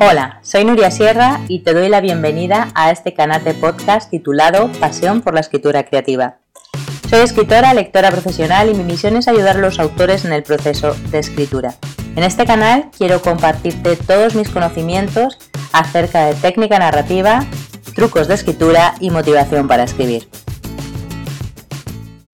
Hola, soy Nuria Sierra y te doy la bienvenida a este canal de podcast titulado Pasión por la Escritura Creativa. Soy escritora, lectora profesional y mi misión es ayudar a los autores en el proceso de escritura. En este canal quiero compartirte todos mis conocimientos acerca de técnica narrativa, trucos de escritura y motivación para escribir.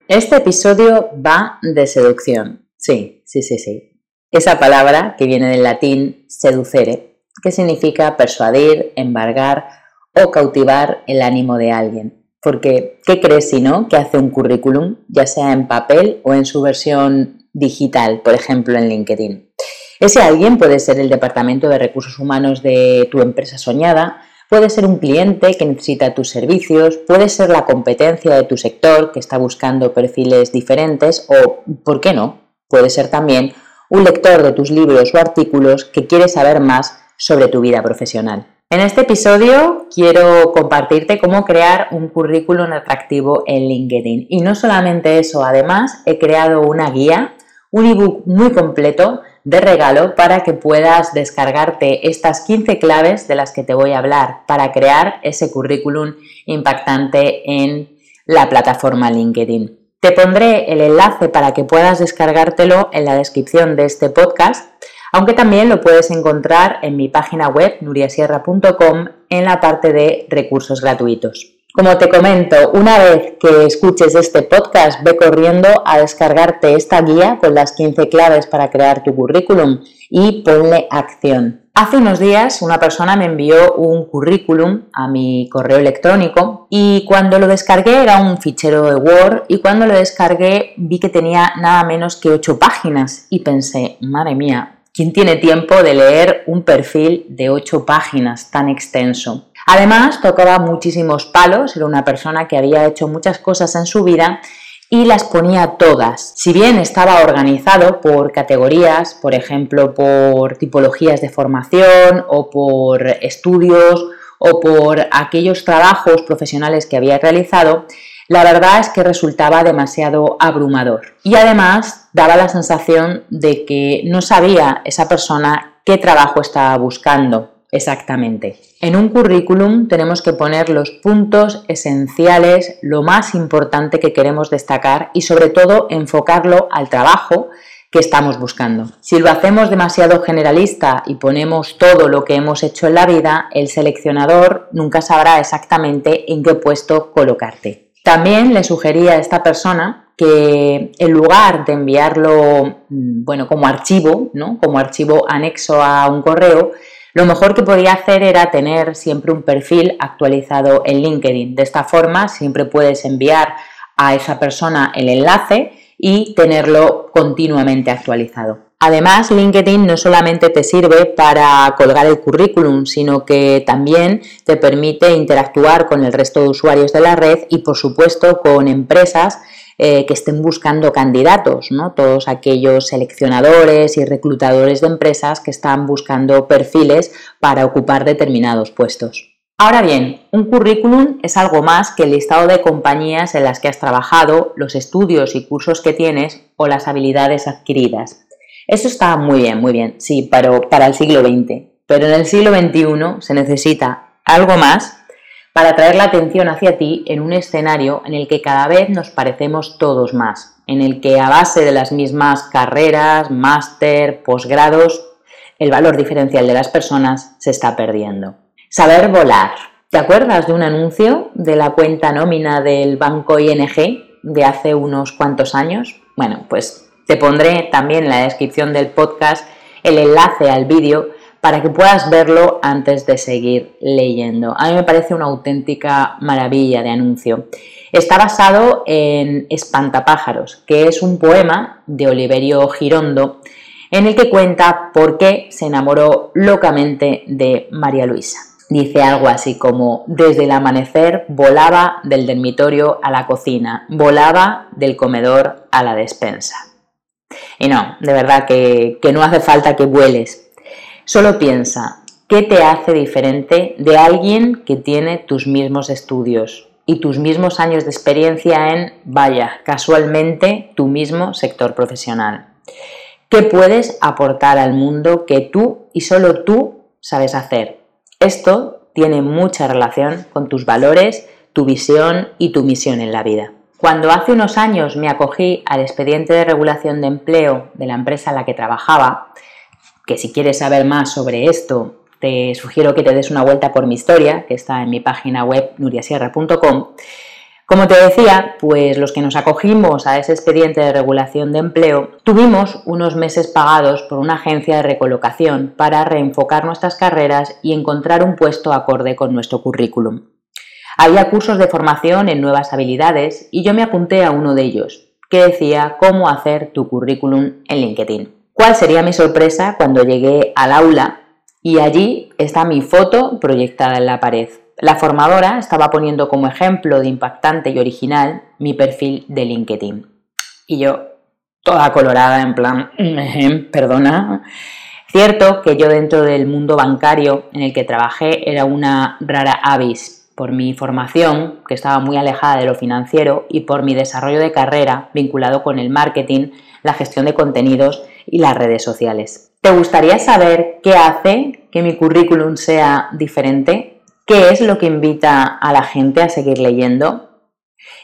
Este episodio va de seducción. Sí, sí, sí, sí. Esa palabra que viene del latín seducere, que significa persuadir, embargar o cautivar el ánimo de alguien. Porque, ¿qué crees si no que hace un currículum, ya sea en papel o en su versión digital, por ejemplo en LinkedIn? Ese alguien puede ser el departamento de recursos humanos de tu empresa soñada, Puede ser un cliente que necesita tus servicios, puede ser la competencia de tu sector que está buscando perfiles diferentes o, ¿por qué no? Puede ser también un lector de tus libros o artículos que quiere saber más sobre tu vida profesional. En este episodio quiero compartirte cómo crear un currículum atractivo en LinkedIn. Y no solamente eso, además he creado una guía, un ebook muy completo de regalo para que puedas descargarte estas 15 claves de las que te voy a hablar para crear ese currículum impactante en la plataforma LinkedIn. Te pondré el enlace para que puedas descargártelo en la descripción de este podcast, aunque también lo puedes encontrar en mi página web nuriasierra.com en la parte de recursos gratuitos. Como te comento, una vez que escuches este podcast, ve corriendo a descargarte esta guía con las 15 claves para crear tu currículum y ponle acción. Hace unos días una persona me envió un currículum a mi correo electrónico y cuando lo descargué era un fichero de Word y cuando lo descargué vi que tenía nada menos que 8 páginas y pensé, madre mía, ¿quién tiene tiempo de leer un perfil de 8 páginas tan extenso? Además, tocaba muchísimos palos, era una persona que había hecho muchas cosas en su vida y las ponía todas. Si bien estaba organizado por categorías, por ejemplo, por tipologías de formación o por estudios o por aquellos trabajos profesionales que había realizado, la verdad es que resultaba demasiado abrumador. Y además daba la sensación de que no sabía esa persona qué trabajo estaba buscando exactamente. En un currículum tenemos que poner los puntos esenciales, lo más importante que queremos destacar y sobre todo enfocarlo al trabajo que estamos buscando. Si lo hacemos demasiado generalista y ponemos todo lo que hemos hecho en la vida, el seleccionador nunca sabrá exactamente en qué puesto colocarte. También le sugería a esta persona que en lugar de enviarlo mm, bueno, como archivo, ¿no? como archivo anexo a un correo, lo mejor que podía hacer era tener siempre un perfil actualizado en LinkedIn. De esta forma siempre puedes enviar a esa persona el enlace y tenerlo continuamente actualizado. Además, LinkedIn no solamente te sirve para colgar el currículum, sino que también te permite interactuar con el resto de usuarios de la red y, por supuesto, con empresas eh, que estén buscando candidatos, ¿no? todos aquellos seleccionadores y reclutadores de empresas que están buscando perfiles para ocupar determinados puestos. Ahora bien, un currículum es algo más que el listado de compañías en las que has trabajado, los estudios y cursos que tienes o las habilidades adquiridas. Eso está muy bien, muy bien, sí, pero para el siglo XX. Pero en el siglo XXI se necesita algo más para atraer la atención hacia ti en un escenario en el que cada vez nos parecemos todos más, en el que a base de las mismas carreras, máster, posgrados, el valor diferencial de las personas se está perdiendo. Saber volar. ¿Te acuerdas de un anuncio de la cuenta nómina del banco ING de hace unos cuantos años? Bueno, pues te pondré también en la descripción del podcast el enlace al vídeo para que puedas verlo antes de seguir leyendo. A mí me parece una auténtica maravilla de anuncio. Está basado en Espantapájaros, que es un poema de Oliverio Girondo en el que cuenta por qué se enamoró locamente de María Luisa. Dice algo así como, desde el amanecer volaba del dormitorio a la cocina, volaba del comedor a la despensa. Y no, de verdad que, que no hace falta que vueles Solo piensa, ¿qué te hace diferente de alguien que tiene tus mismos estudios y tus mismos años de experiencia en, vaya, casualmente, tu mismo sector profesional? ¿Qué puedes aportar al mundo que tú y solo tú sabes hacer? Esto tiene mucha relación con tus valores, tu visión y tu misión en la vida. Cuando hace unos años me acogí al expediente de regulación de empleo de la empresa en la que trabajaba, que si quieres saber más sobre esto, te sugiero que te des una vuelta por mi historia, que está en mi página web nuriasierra.com, como te decía, pues los que nos acogimos a ese expediente de regulación de empleo tuvimos unos meses pagados por una agencia de recolocación para reenfocar nuestras carreras y encontrar un puesto acorde con nuestro currículum. Había cursos de formación en nuevas habilidades y yo me apunté a uno de ellos, que decía cómo hacer tu currículum en LinkedIn. ¿Cuál sería mi sorpresa cuando llegué al aula y allí está mi foto proyectada en la pared? La formadora estaba poniendo como ejemplo de impactante y original mi perfil de LinkedIn. Y yo, toda colorada, en plan, perdona. Cierto que yo dentro del mundo bancario en el que trabajé era una rara avis por mi formación, que estaba muy alejada de lo financiero, y por mi desarrollo de carrera vinculado con el marketing, la gestión de contenidos y las redes sociales. ¿Te gustaría saber qué hace que mi currículum sea diferente? ¿Qué es lo que invita a la gente a seguir leyendo?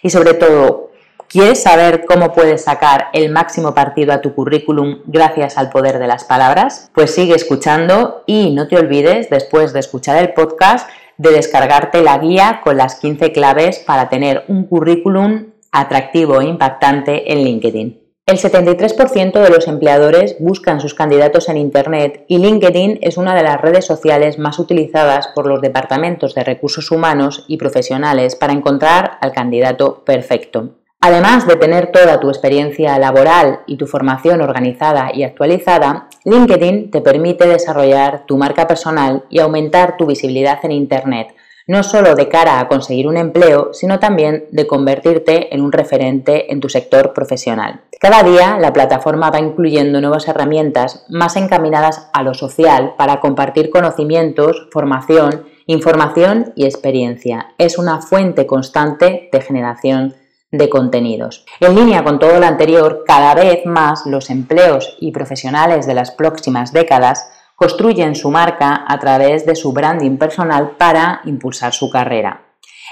Y sobre todo, ¿quieres saber cómo puedes sacar el máximo partido a tu currículum gracias al poder de las palabras? Pues sigue escuchando y no te olvides, después de escuchar el podcast, de descargarte la guía con las 15 claves para tener un currículum atractivo e impactante en LinkedIn. El 73% de los empleadores buscan sus candidatos en Internet y LinkedIn es una de las redes sociales más utilizadas por los departamentos de recursos humanos y profesionales para encontrar al candidato perfecto. Además de tener toda tu experiencia laboral y tu formación organizada y actualizada, LinkedIn te permite desarrollar tu marca personal y aumentar tu visibilidad en Internet, no solo de cara a conseguir un empleo, sino también de convertirte en un referente en tu sector profesional. Cada día la plataforma va incluyendo nuevas herramientas más encaminadas a lo social para compartir conocimientos, formación, información y experiencia. Es una fuente constante de generación de contenidos. En línea con todo lo anterior, cada vez más los empleos y profesionales de las próximas décadas construyen su marca a través de su branding personal para impulsar su carrera.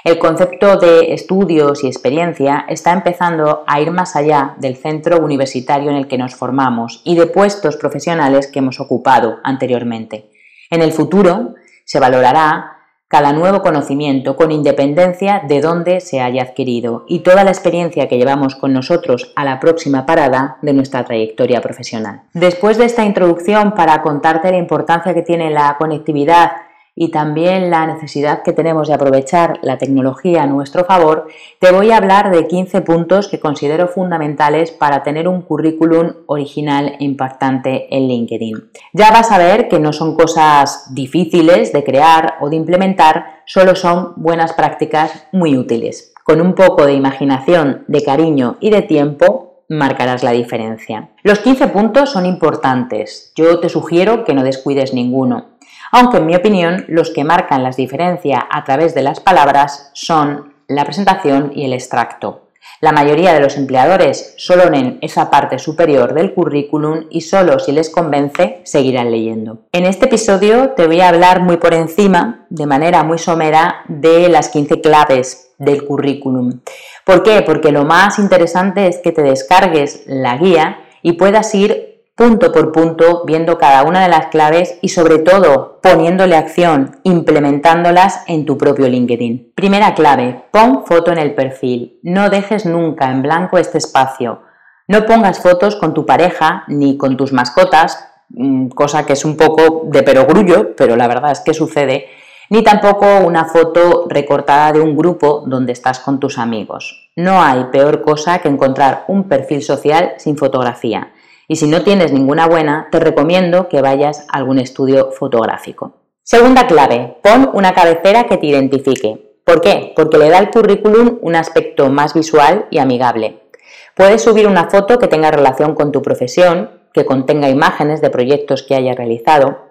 El concepto de estudios y experiencia está empezando a ir más allá del centro universitario en el que nos formamos y de puestos profesionales que hemos ocupado anteriormente. En el futuro se valorará cada nuevo conocimiento con independencia de dónde se haya adquirido y toda la experiencia que llevamos con nosotros a la próxima parada de nuestra trayectoria profesional. Después de esta introducción para contarte la importancia que tiene la conectividad y también la necesidad que tenemos de aprovechar la tecnología a nuestro favor, te voy a hablar de 15 puntos que considero fundamentales para tener un currículum original e impactante en LinkedIn. Ya vas a ver que no son cosas difíciles de crear o de implementar, solo son buenas prácticas muy útiles. Con un poco de imaginación, de cariño y de tiempo, marcarás la diferencia. Los 15 puntos son importantes. Yo te sugiero que no descuides ninguno aunque en mi opinión los que marcan las diferencias a través de las palabras son la presentación y el extracto. La mayoría de los empleadores solo leen esa parte superior del currículum y solo si les convence seguirán leyendo. En este episodio te voy a hablar muy por encima, de manera muy somera, de las 15 claves del currículum. ¿Por qué? Porque lo más interesante es que te descargues la guía y puedas ir punto por punto, viendo cada una de las claves y sobre todo poniéndole acción, implementándolas en tu propio LinkedIn. Primera clave, pon foto en el perfil. No dejes nunca en blanco este espacio. No pongas fotos con tu pareja ni con tus mascotas, mm, cosa que es un poco de perogrullo, pero la verdad es que sucede, ni tampoco una foto recortada de un grupo donde estás con tus amigos. No hay peor cosa que encontrar un perfil social sin fotografía. Y si no tienes ninguna buena, te recomiendo que vayas a algún estudio fotográfico. Segunda clave, pon una cabecera que te identifique. ¿Por qué? Porque le da al currículum un aspecto más visual y amigable. Puedes subir una foto que tenga relación con tu profesión, que contenga imágenes de proyectos que hayas realizado.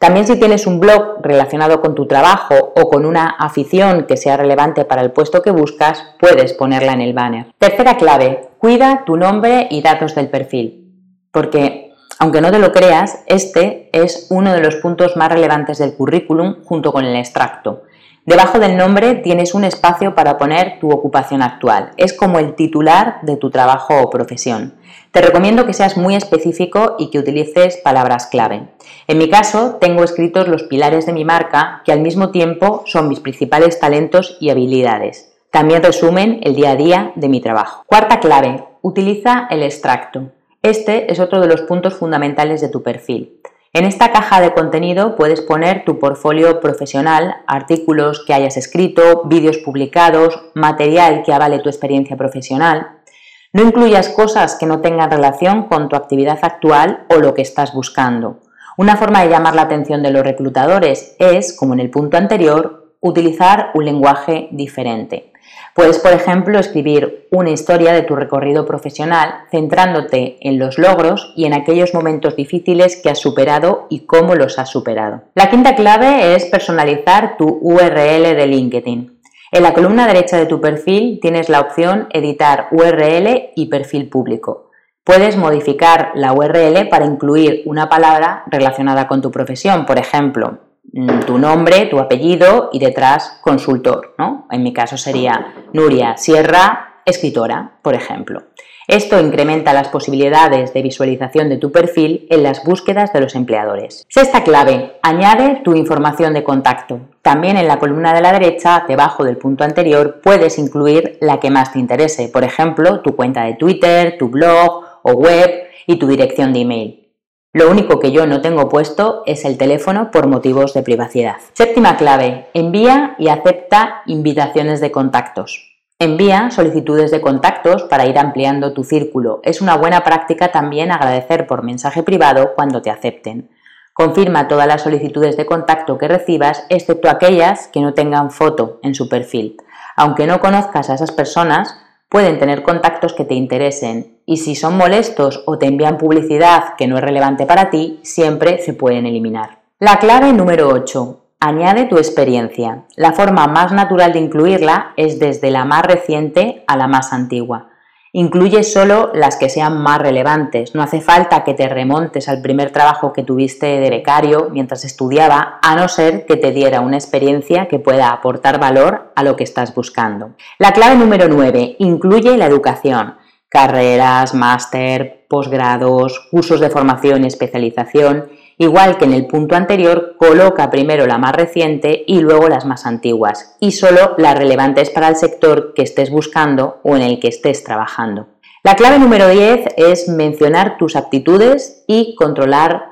También si tienes un blog relacionado con tu trabajo o con una afición que sea relevante para el puesto que buscas, puedes ponerla en el banner. Tercera clave, cuida tu nombre y datos del perfil porque Aunque no te lo creas, este es uno de los puntos más relevantes del currículum junto con el extracto. Debajo del nombre tienes un espacio para poner tu ocupación actual. Es como el titular de tu trabajo o profesión. Te recomiendo que seas muy específico y que utilices palabras clave. En mi caso, tengo escritos los pilares de mi marca que al mismo tiempo son mis principales talentos y habilidades. También resumen el día a día de mi trabajo. Cuarta clave, utiliza el extracto. Este es otro de los puntos fundamentales de tu perfil. En esta caja de contenido puedes poner tu portfolio profesional, artículos que hayas escrito, vídeos publicados, material que avale tu experiencia profesional. No incluyas cosas que no tengan relación con tu actividad actual o lo que estás buscando. Una forma de llamar la atención de los reclutadores es, como en el punto anterior, utilizar un lenguaje diferente. Puedes, por ejemplo, escribir una historia de tu recorrido profesional centrándote en los logros y en aquellos momentos difíciles que has superado y cómo los has superado. La quinta clave es personalizar tu URL de LinkedIn. En la columna derecha de tu perfil tienes la opción Editar URL y perfil público. Puedes modificar la URL para incluir una palabra relacionada con tu profesión, por ejemplo, tu nombre, tu apellido y detrás consultor, ¿no? En mi caso sería Nuria Sierra, escritora, por ejemplo. Esto incrementa las posibilidades de visualización de tu perfil en las búsquedas de los empleadores. Sexta clave, añade tu información de contacto. También en la columna de la derecha, debajo del punto anterior, puedes incluir la que más te interese, por ejemplo, tu cuenta de Twitter, tu blog o web y tu dirección de email. Lo único que yo no tengo puesto es el teléfono por motivos de privacidad. Séptima clave, envía y acepta invitaciones de contactos. Envía solicitudes de contactos para ir ampliando tu círculo. Es una buena práctica también agradecer por mensaje privado cuando te acepten. Confirma todas las solicitudes de contacto que recibas, excepto aquellas que no tengan foto en su perfil. Aunque no conozcas a esas personas, pueden tener contactos que te interesen y si son molestos o te envían publicidad que no es relevante para ti, siempre se pueden eliminar. La clave número 8. Añade tu experiencia. La forma más natural de incluirla es desde la más reciente a la más antigua. Incluye solo las que sean más relevantes. No hace falta que te remontes al primer trabajo que tuviste de becario mientras estudiaba, a no ser que te diera una experiencia que pueda aportar valor a lo que estás buscando. La clave número 9. Incluye la educación. Carreras, máster, posgrados, cursos de formación y especialización Igual que en el punto anterior, coloca primero la más reciente y luego las más antiguas, y solo las relevantes para el sector que estés buscando o en el que estés trabajando. La clave número 10 es mencionar tus aptitudes y controlar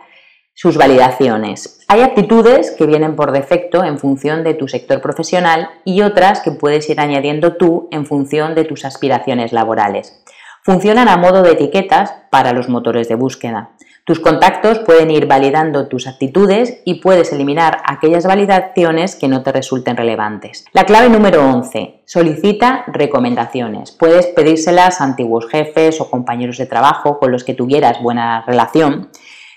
sus validaciones. Hay aptitudes que vienen por defecto en función de tu sector profesional y otras que puedes ir añadiendo tú en función de tus aspiraciones laborales. Funcionan a modo de etiquetas para los motores de búsqueda. Tus contactos pueden ir validando tus actitudes y puedes eliminar aquellas validaciones que no te resulten relevantes. La clave número 11. Solicita recomendaciones. Puedes pedírselas a antiguos jefes o compañeros de trabajo con los que tuvieras buena relación.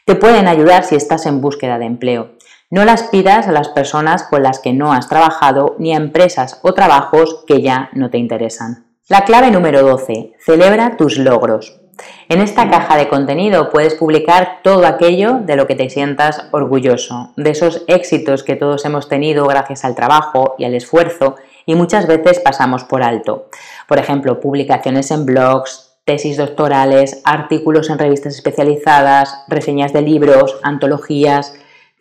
Te pueden ayudar si estás en búsqueda de empleo. No las pidas a las personas con las que no has trabajado ni a empresas o trabajos que ya no te interesan. La clave número 12. Celebra tus logros. En esta caja de contenido puedes publicar todo aquello de lo que te sientas orgulloso, de esos éxitos que todos hemos tenido gracias al trabajo y al esfuerzo y muchas veces pasamos por alto. Por ejemplo, publicaciones en blogs, tesis doctorales, artículos en revistas especializadas, reseñas de libros, antologías,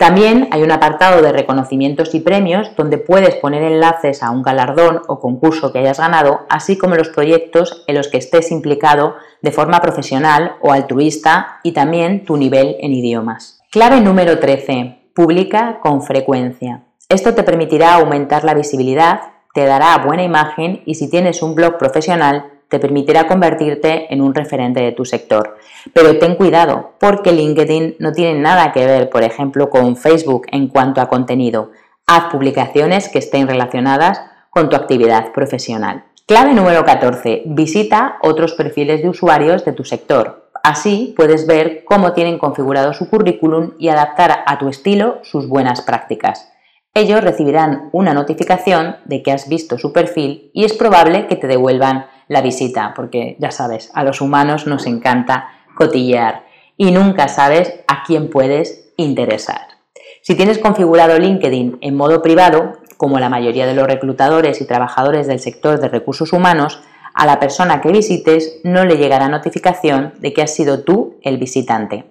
también hay un apartado de reconocimientos y premios donde puedes poner enlaces a un galardón o concurso que hayas ganado, así como los proyectos en los que estés implicado de forma profesional o altruista y también tu nivel en idiomas. Clave número 13. Publica con frecuencia. Esto te permitirá aumentar la visibilidad, te dará buena imagen y si tienes un blog profesional te permitirá convertirte en un referente de tu sector. Pero ten cuidado, porque LinkedIn no tiene nada que ver, por ejemplo, con Facebook en cuanto a contenido. Haz publicaciones que estén relacionadas con tu actividad profesional. Clave número 14. Visita otros perfiles de usuarios de tu sector. Así puedes ver cómo tienen configurado su currículum y adaptar a tu estilo sus buenas prácticas. Ellos recibirán una notificación de que has visto su perfil y es probable que te devuelvan la visita, porque ya sabes, a los humanos nos encanta cotillear. y nunca sabes a quién puedes interesar. Si tienes configurado LinkedIn en modo privado, como la mayoría de los reclutadores y trabajadores del sector de recursos humanos, a la persona que visites no le llegará notificación de que has sido tú el visitante.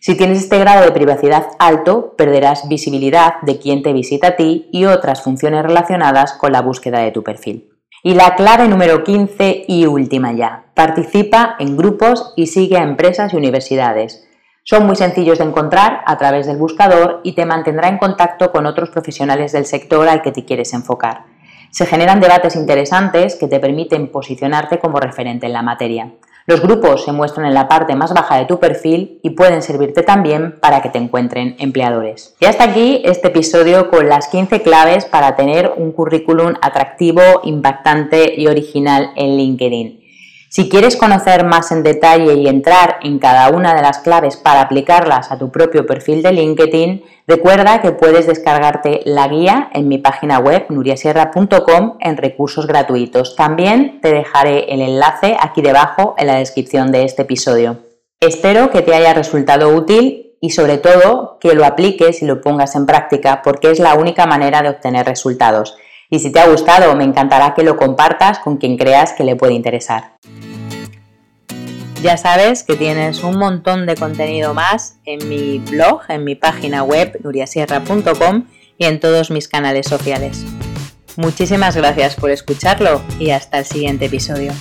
Si tienes este grado de privacidad alto, perderás visibilidad de quién te visita a ti y otras funciones relacionadas con la búsqueda de tu perfil. Y la clave número 15 y última ya. Participa en grupos y sigue a empresas y universidades. Son muy sencillos de encontrar a través del buscador y te mantendrá en contacto con otros profesionales del sector al que te quieres enfocar. Se generan debates interesantes que te permiten posicionarte como referente en la materia. Los grupos se muestran en la parte más baja de tu perfil y pueden servirte también para que te encuentren empleadores. Y hasta aquí este episodio con las 15 claves para tener un currículum atractivo, impactante y original en LinkedIn. Si quieres conocer más en detalle y entrar en cada una de las claves para aplicarlas a tu propio perfil de LinkedIn, recuerda que puedes descargarte la guía en mi página web nuriasierra.com en recursos gratuitos. También te dejaré el enlace aquí debajo en la descripción de este episodio. Espero que te haya resultado útil y sobre todo que lo apliques y lo pongas en práctica porque es la única manera de obtener resultados. Y si te ha gustado, me encantará que lo compartas con quien creas que le puede interesar. Ya sabes que tienes un montón de contenido más en mi blog, en mi página web nuriasierra.com y en todos mis canales sociales. Muchísimas gracias por escucharlo y hasta el siguiente episodio.